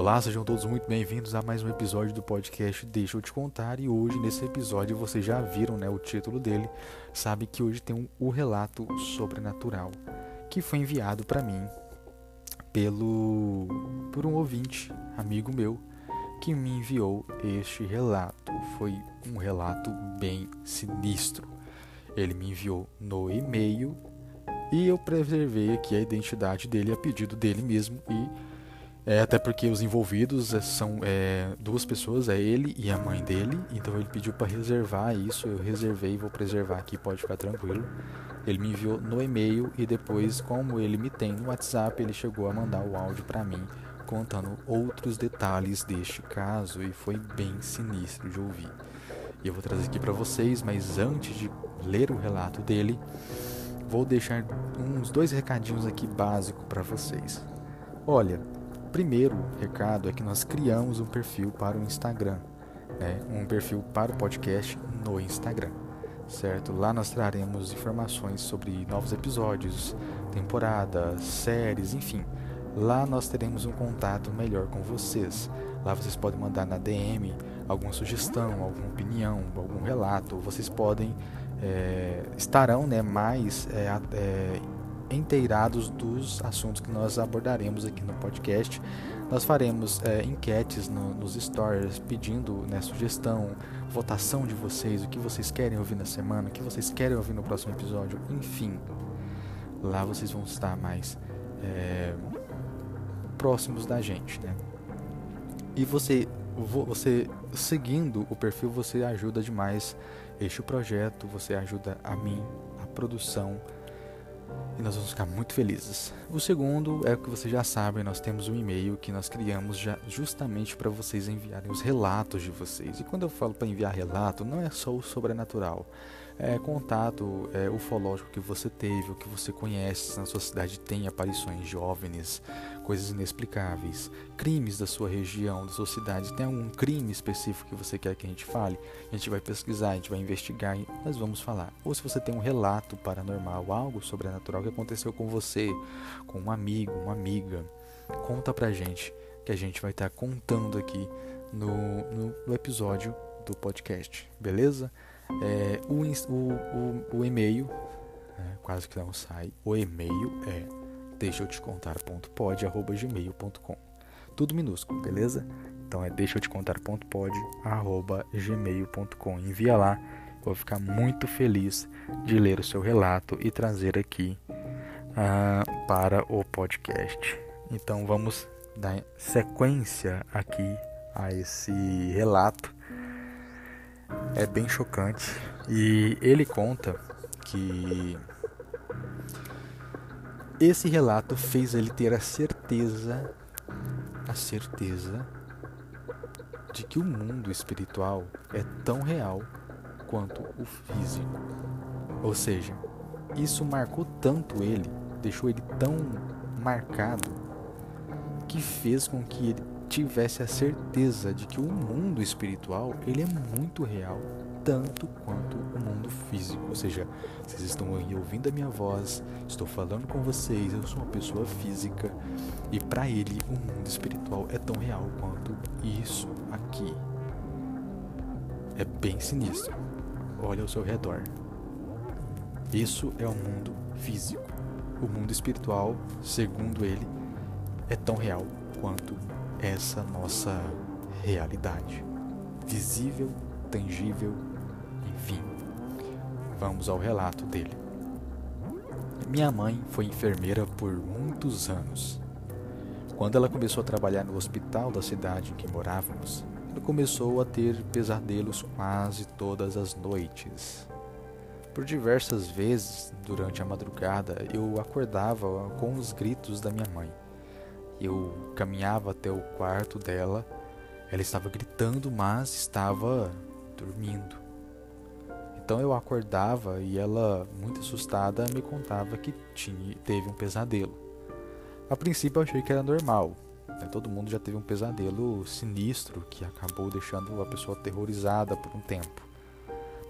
Olá, sejam todos muito bem-vindos a mais um episódio do podcast Deixa eu te contar. E hoje, nesse episódio, vocês já viram né, o título dele, sabe que hoje tem um, o relato sobrenatural que foi enviado para mim pelo por um ouvinte, amigo meu, que me enviou este relato. Foi um relato bem sinistro. Ele me enviou no e-mail e eu preservei aqui a identidade dele a pedido dele mesmo e é, até porque os envolvidos é, são é, duas pessoas, é ele e a mãe dele. Então ele pediu para reservar isso, eu reservei, vou preservar aqui, pode ficar tranquilo. Ele me enviou no e-mail e depois, como ele me tem no WhatsApp, ele chegou a mandar o áudio para mim contando outros detalhes deste caso e foi bem sinistro de ouvir. E eu vou trazer aqui para vocês, mas antes de ler o relato dele, vou deixar uns dois recadinhos aqui básicos para vocês. Olha, primeiro recado é que nós criamos um perfil para o Instagram, né? um perfil para o podcast no Instagram, certo? Lá nós traremos informações sobre novos episódios, temporadas, séries, enfim. Lá nós teremos um contato melhor com vocês. Lá vocês podem mandar na DM alguma sugestão, alguma opinião, algum relato. Vocês podem é, estarão né, mais é, é, inteirados dos assuntos que nós abordaremos aqui no podcast. Nós faremos é, enquetes no, nos stories pedindo né, sugestão, votação de vocês, o que vocês querem ouvir na semana, o que vocês querem ouvir no próximo episódio, enfim. Lá vocês vão estar mais é, próximos da gente, né? E você, você seguindo o perfil, você ajuda demais este projeto, você ajuda a mim, a produção e nós vamos ficar muito felizes. O segundo é o que vocês já sabem, nós temos um e-mail que nós criamos já justamente para vocês enviarem os relatos de vocês. E quando eu falo para enviar relato, não é só o sobrenatural é, contato é, ufológico que você teve, o que você conhece, na sua cidade tem aparições OVNIs, coisas inexplicáveis, crimes da sua região, da sua cidade, tem algum crime específico que você quer que a gente fale, a gente vai pesquisar, a gente vai investigar e nós vamos falar. Ou se você tem um relato paranormal, algo sobrenatural que aconteceu com você, com um amigo, uma amiga, conta pra gente que a gente vai estar contando aqui no, no, no episódio do podcast, beleza? É, o, o, o, e-mail, é, quase que não sai, o e-mail é deixa eu te contar.pod@gmail.com. Tudo minúsculo, beleza? Então é deixa eu te contar.pod@gmail.com. Envia lá, vou ficar muito feliz de ler o seu relato e trazer aqui uh, para o podcast. Então vamos dar sequência aqui a esse relato é bem chocante. E ele conta que esse relato fez ele ter a certeza, a certeza de que o mundo espiritual é tão real quanto o físico. Ou seja, isso marcou tanto ele, deixou ele tão marcado, que fez com que ele tivesse a certeza de que o mundo espiritual ele é muito real, tanto quanto o mundo físico. Ou seja, vocês estão aí ouvindo a minha voz, estou falando com vocês, eu sou uma pessoa física e para ele o mundo espiritual é tão real quanto isso aqui. É bem sinistro. Olha ao seu redor. Isso é o mundo físico. O mundo espiritual, segundo ele, é tão real quanto essa nossa realidade. Visível, tangível, enfim. Vamos ao relato dele. Minha mãe foi enfermeira por muitos anos. Quando ela começou a trabalhar no hospital da cidade em que morávamos, ela começou a ter pesadelos quase todas as noites. Por diversas vezes durante a madrugada eu acordava com os gritos da minha mãe. Eu caminhava até o quarto dela. Ela estava gritando, mas estava dormindo. Então eu acordava e ela, muito assustada, me contava que tinha, teve um pesadelo. A princípio eu achei que era normal. Né? Todo mundo já teve um pesadelo sinistro que acabou deixando a pessoa aterrorizada por um tempo.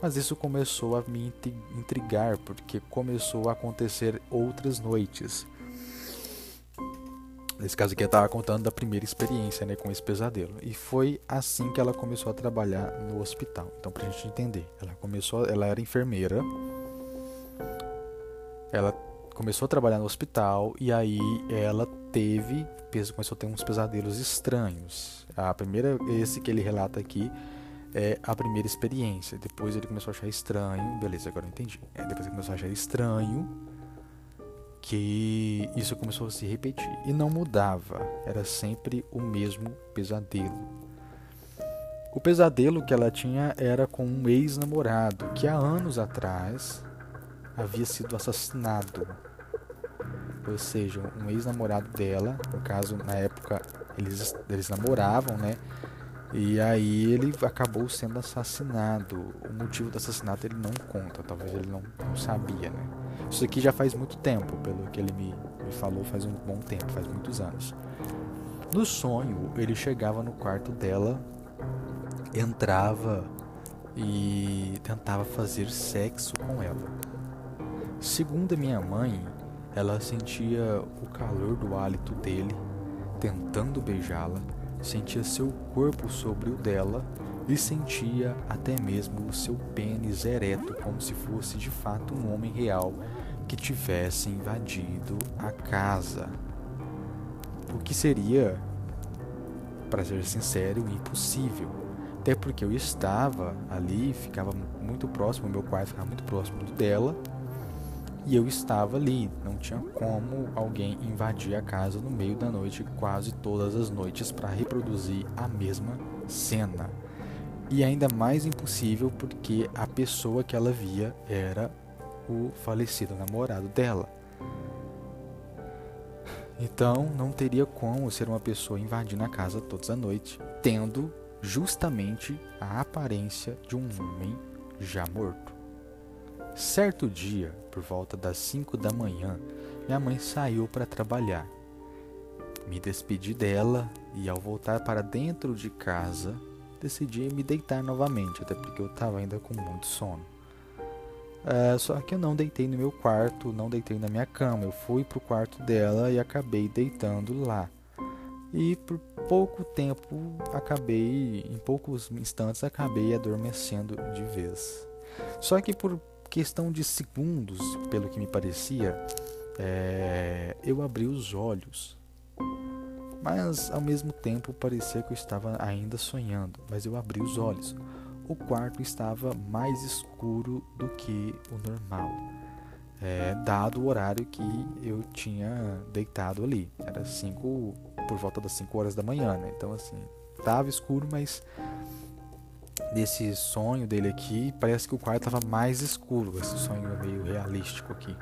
Mas isso começou a me intrigar porque começou a acontecer outras noites Nesse caso aqui, ela estava contando da primeira experiência né, com esse pesadelo. E foi assim que ela começou a trabalhar no hospital. Então, para a gente entender, ela começou, ela era enfermeira. Ela começou a trabalhar no hospital e aí ela teve, começou a ter uns pesadelos estranhos. A primeira, esse que ele relata aqui, é a primeira experiência. Depois ele começou a achar estranho, beleza, agora eu entendi. É, depois ele começou a achar estranho que isso começou a se repetir e não mudava, era sempre o mesmo pesadelo. O pesadelo que ela tinha era com um ex-namorado que há anos atrás havia sido assassinado. Ou seja, um ex-namorado dela, no caso, na época eles, eles namoravam, né? E aí ele acabou sendo assassinado. O motivo do assassinato ele não conta, talvez ele não, não sabia, né? Isso aqui já faz muito tempo, pelo que ele me, me falou, faz um bom tempo, faz muitos anos. No sonho, ele chegava no quarto dela, entrava e tentava fazer sexo com ela. Segundo a minha mãe, ela sentia o calor do hálito dele, tentando beijá-la sentia seu corpo sobre o dela e sentia até mesmo o seu pênis ereto, como se fosse de fato um homem real que tivesse invadido a casa. O que seria, para ser sincero, impossível. Até porque eu estava ali, ficava muito próximo, meu quarto ficava muito próximo dela, e eu estava ali. Não tinha como alguém invadir a casa no meio da noite, quase todas as noites, para reproduzir a mesma cena. E ainda mais impossível porque a pessoa que ela via era o falecido namorado dela. Então não teria como ser uma pessoa invadindo a casa todas as noites, tendo justamente a aparência de um homem já morto. Certo dia, por volta das cinco da manhã, minha mãe saiu para trabalhar. Me despedi dela e, ao voltar para dentro de casa, decidi me deitar novamente, até porque eu estava ainda com muito sono. É, só que eu não deitei no meu quarto, não deitei na minha cama. Eu fui para o quarto dela e acabei deitando lá. E por pouco tempo, acabei, em poucos instantes, acabei adormecendo de vez. Só que por questão de segundos, pelo que me parecia, é, eu abri os olhos. Mas ao mesmo tempo parecia que eu estava ainda sonhando, mas eu abri os olhos. O quarto estava mais escuro do que o normal, é, dado o horário que eu tinha deitado ali. Era cinco, por volta das 5 horas da manhã, né? Então assim, estava escuro, mas desse sonho dele aqui, parece que o quarto estava mais escuro. Esse sonho meio realístico aqui.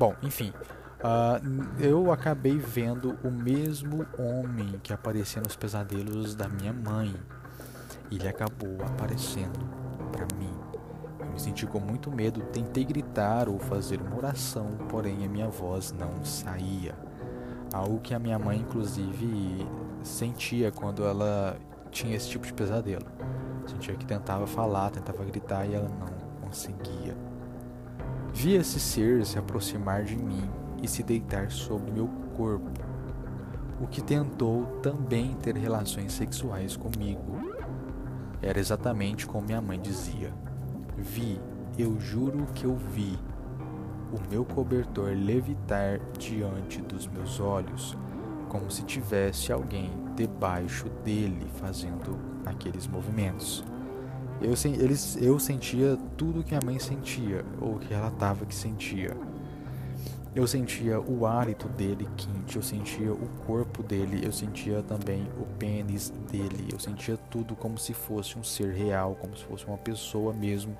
Bom, enfim. Uh, eu acabei vendo o mesmo homem que aparecia nos pesadelos da minha mãe. Ele acabou aparecendo para mim. Eu me senti com muito medo, tentei gritar ou fazer uma oração, porém a minha voz não saía. Algo que a minha mãe, inclusive, sentia quando ela tinha esse tipo de pesadelo. Sentia que tentava falar, tentava gritar e ela não conseguia. Vi esse ser se aproximar de mim e se deitar sobre meu corpo, o que tentou também ter relações sexuais comigo. Era exatamente como minha mãe dizia: Vi, eu juro que eu vi o meu cobertor levitar diante dos meus olhos, como se tivesse alguém debaixo dele fazendo aqueles movimentos. Eu, eles, eu sentia tudo que a mãe sentia, ou que relatava que sentia. Eu sentia o hálito dele quente, eu sentia o corpo dele, eu sentia também o pênis dele, eu sentia tudo como se fosse um ser real, como se fosse uma pessoa mesmo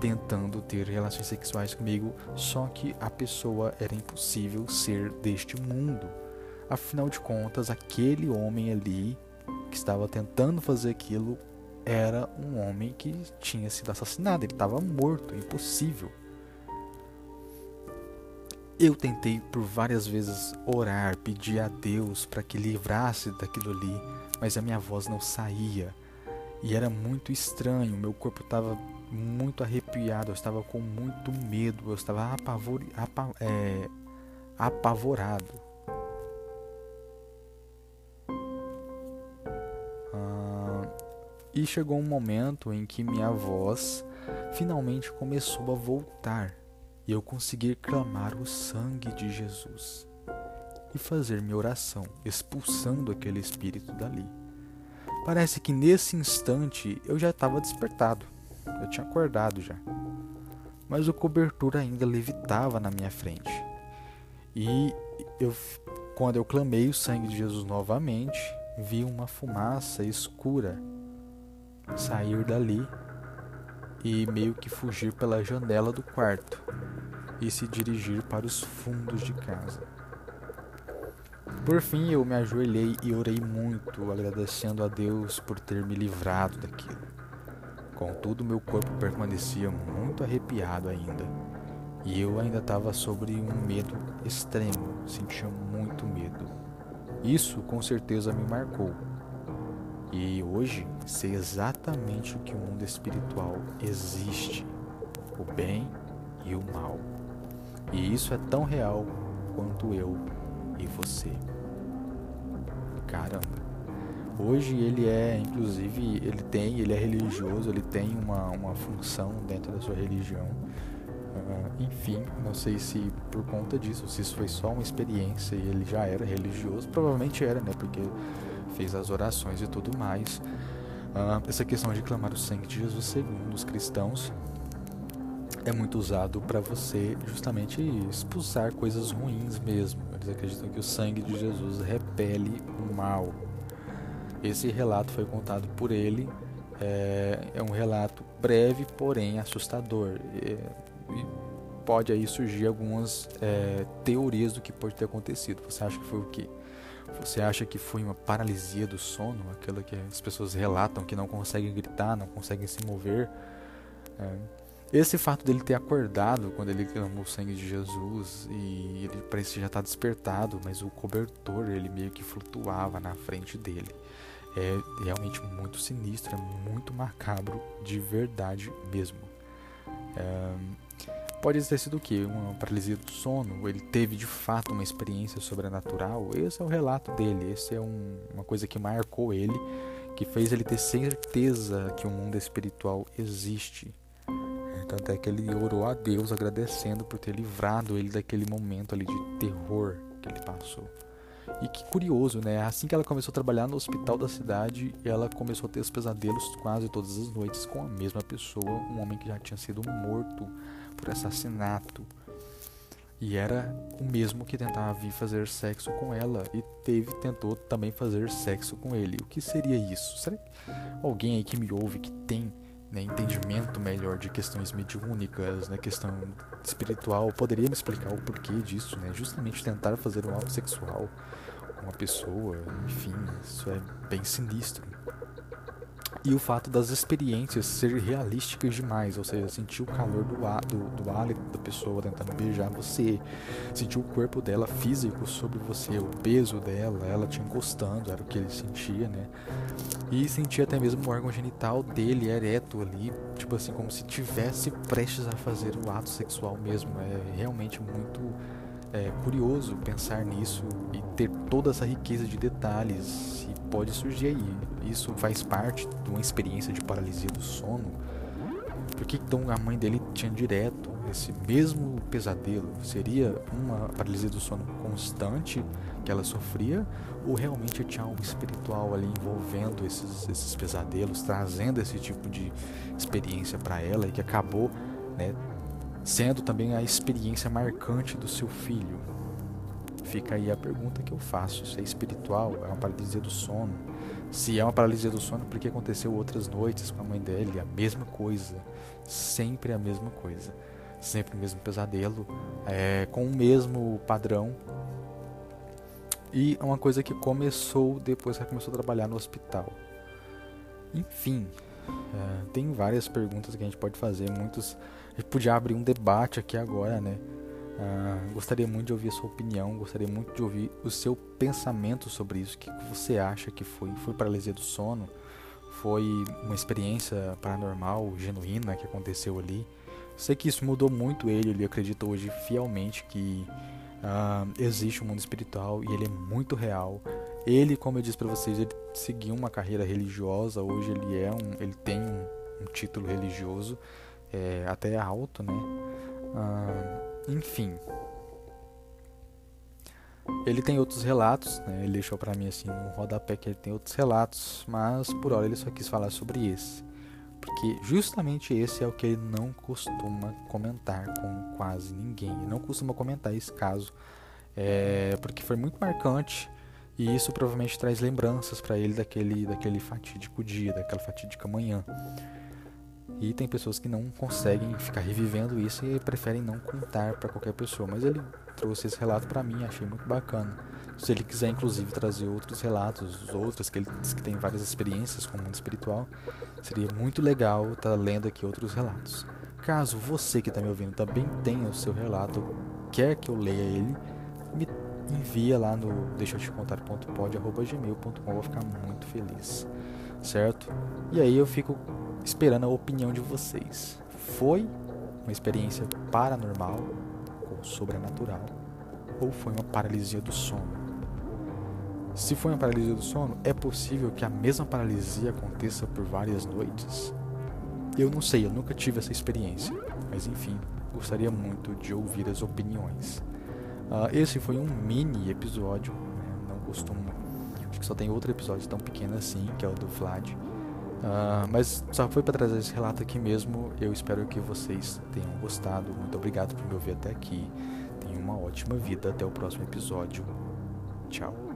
tentando ter relações sexuais comigo, só que a pessoa era impossível ser deste mundo. Afinal de contas, aquele homem ali que estava tentando fazer aquilo era um homem que tinha sido assassinado, ele estava morto, impossível. Eu tentei por várias vezes orar, pedir a Deus para que livrasse daquilo ali, mas a minha voz não saía. E era muito estranho, meu corpo estava muito arrepiado, eu estava com muito medo, eu estava apavor, apa, é, apavorado. E chegou um momento em que minha voz finalmente começou a voltar e eu consegui clamar o sangue de Jesus e fazer minha oração, expulsando aquele espírito dali. Parece que nesse instante eu já estava despertado, eu tinha acordado já, mas o cobertor ainda levitava na minha frente. E eu, quando eu clamei o sangue de Jesus novamente, vi uma fumaça escura sair dali e meio que fugir pela janela do quarto e se dirigir para os fundos de casa. Por fim, eu me ajoelhei e orei muito, agradecendo a Deus por ter me livrado daquilo. Contudo, meu corpo permanecia muito arrepiado ainda, e eu ainda estava sobre um medo extremo, sentia muito medo. Isso com certeza me marcou. E hoje sei exatamente o que o mundo espiritual existe: o bem e o mal. E isso é tão real quanto eu e você. Caramba. Hoje ele é, inclusive, ele tem, ele é religioso, ele tem uma, uma função dentro da sua religião. Uh, enfim, não sei se por conta disso, se isso foi só uma experiência e ele já era religioso, provavelmente era, né? Porque fez as orações e tudo mais. Uh, essa questão de clamar o sangue de Jesus, segundo os cristãos, é muito usado para você justamente expulsar coisas ruins mesmo. Eles acreditam que o sangue de Jesus repele o mal. Esse relato foi contado por ele. É, é um relato breve, porém assustador. E, e pode aí surgir algumas é, teorias do que pode ter acontecido. Você acha que foi o quê? Você acha que foi uma paralisia do sono, aquela que as pessoas relatam que não conseguem gritar, não conseguem se mover? É, esse fato dele ter acordado quando ele clamou o sangue de Jesus e ele parece já está despertado, mas o cobertor ele meio que flutuava na frente dele. É realmente muito sinistro, é muito macabro de verdade mesmo. É, pode ter sido o que? Uma paralisia do sono? Ele teve de fato uma experiência sobrenatural? Esse é o relato dele, esse é um, uma coisa que marcou ele, que fez ele ter certeza que o mundo espiritual existe tanto é que ele orou a Deus agradecendo por ter livrado ele daquele momento ali de terror que ele passou. E que curioso, né? Assim que ela começou a trabalhar no hospital da cidade, ela começou a ter os pesadelos quase todas as noites com a mesma pessoa, um homem que já tinha sido morto por assassinato. E era o mesmo que tentava vir fazer sexo com ela e teve tentou também fazer sexo com ele. O que seria isso? Será que alguém aí que me ouve que tem né, entendimento melhor de questões mediúnicas, né, questão espiritual, poderia me explicar o porquê disso, né? Justamente tentar fazer um ato sexual com uma pessoa, enfim, isso é bem sinistro e o fato das experiências serem realísticas demais, ou seja, sentir o calor do, do, do hálito da pessoa tentando beijar você, sentir o corpo dela físico sobre você, o peso dela, ela te encostando, era o que ele sentia, né? E sentir até mesmo o órgão genital dele ereto ali, tipo assim, como se tivesse prestes a fazer o ato sexual mesmo. É realmente muito é, curioso pensar nisso e ter toda essa riqueza de detalhes e pode surgir aí. Isso faz parte de uma experiência de paralisia do sono. Por que então a mãe dele tinha direto esse mesmo pesadelo? Seria uma paralisia do sono constante que ela sofria ou realmente tinha algo espiritual ali envolvendo esses, esses pesadelos, trazendo esse tipo de experiência para ela e que acabou né, sendo também a experiência marcante do seu filho. Fica aí a pergunta que eu faço: se é espiritual, é uma paralisia do sono? Se é uma paralisia do sono, por que aconteceu outras noites com a mãe dele? A mesma coisa, sempre a mesma coisa, sempre o mesmo pesadelo, é, com o mesmo padrão. E é uma coisa que começou depois que ela começou a trabalhar no hospital. Enfim, é, tem várias perguntas que a gente pode fazer, muitos gente podia abrir um debate aqui agora, né? Uh, gostaria muito de ouvir a sua opinião, gostaria muito de ouvir o seu pensamento sobre isso. O que você acha que foi? Foi paralisia do sono? foi uma experiência paranormal genuína que aconteceu ali. Sei que isso mudou muito ele, ele acredita hoje fielmente que uh, existe um mundo espiritual e ele é muito real. Ele, como eu disse para vocês, ele seguiu uma carreira religiosa, hoje ele é um, ele tem um, um título religioso, é, até alto, né? Uh, enfim, ele tem outros relatos, né? ele deixou para mim assim no rodapé que ele tem outros relatos, mas por hora ele só quis falar sobre esse. Porque justamente esse é o que ele não costuma comentar com quase ninguém. Ele não costuma comentar esse caso, é, porque foi muito marcante e isso provavelmente traz lembranças para ele daquele, daquele fatídico dia, daquela fatídica manhã. E tem pessoas que não conseguem ficar revivendo isso e preferem não contar para qualquer pessoa. Mas ele trouxe esse relato para mim, achei muito bacana. Se ele quiser, inclusive, trazer outros relatos, outros que ele diz que tem várias experiências com o mundo espiritual, seria muito legal estar tá lendo aqui outros relatos. Caso você que está me ouvindo também tenha o seu relato, quer que eu leia ele, me envia lá no deixa eu te contar.pod@gmail.com, vou ficar muito feliz, certo? E aí eu fico esperando a opinião de vocês. Foi uma experiência paranormal ou sobrenatural ou foi uma paralisia do sono? Se foi uma paralisia do sono, é possível que a mesma paralisia aconteça por várias noites? Eu não sei, eu nunca tive essa experiência, mas enfim, gostaria muito de ouvir as opiniões. Uh, esse foi um mini episódio, né? não costumo, acho que só tem outro episódio tão pequeno assim, que é o do Vlad. Uh, mas só foi para trazer esse relato aqui mesmo. Eu espero que vocês tenham gostado. Muito obrigado por me ouvir até aqui. Tenham uma ótima vida. Até o próximo episódio. Tchau.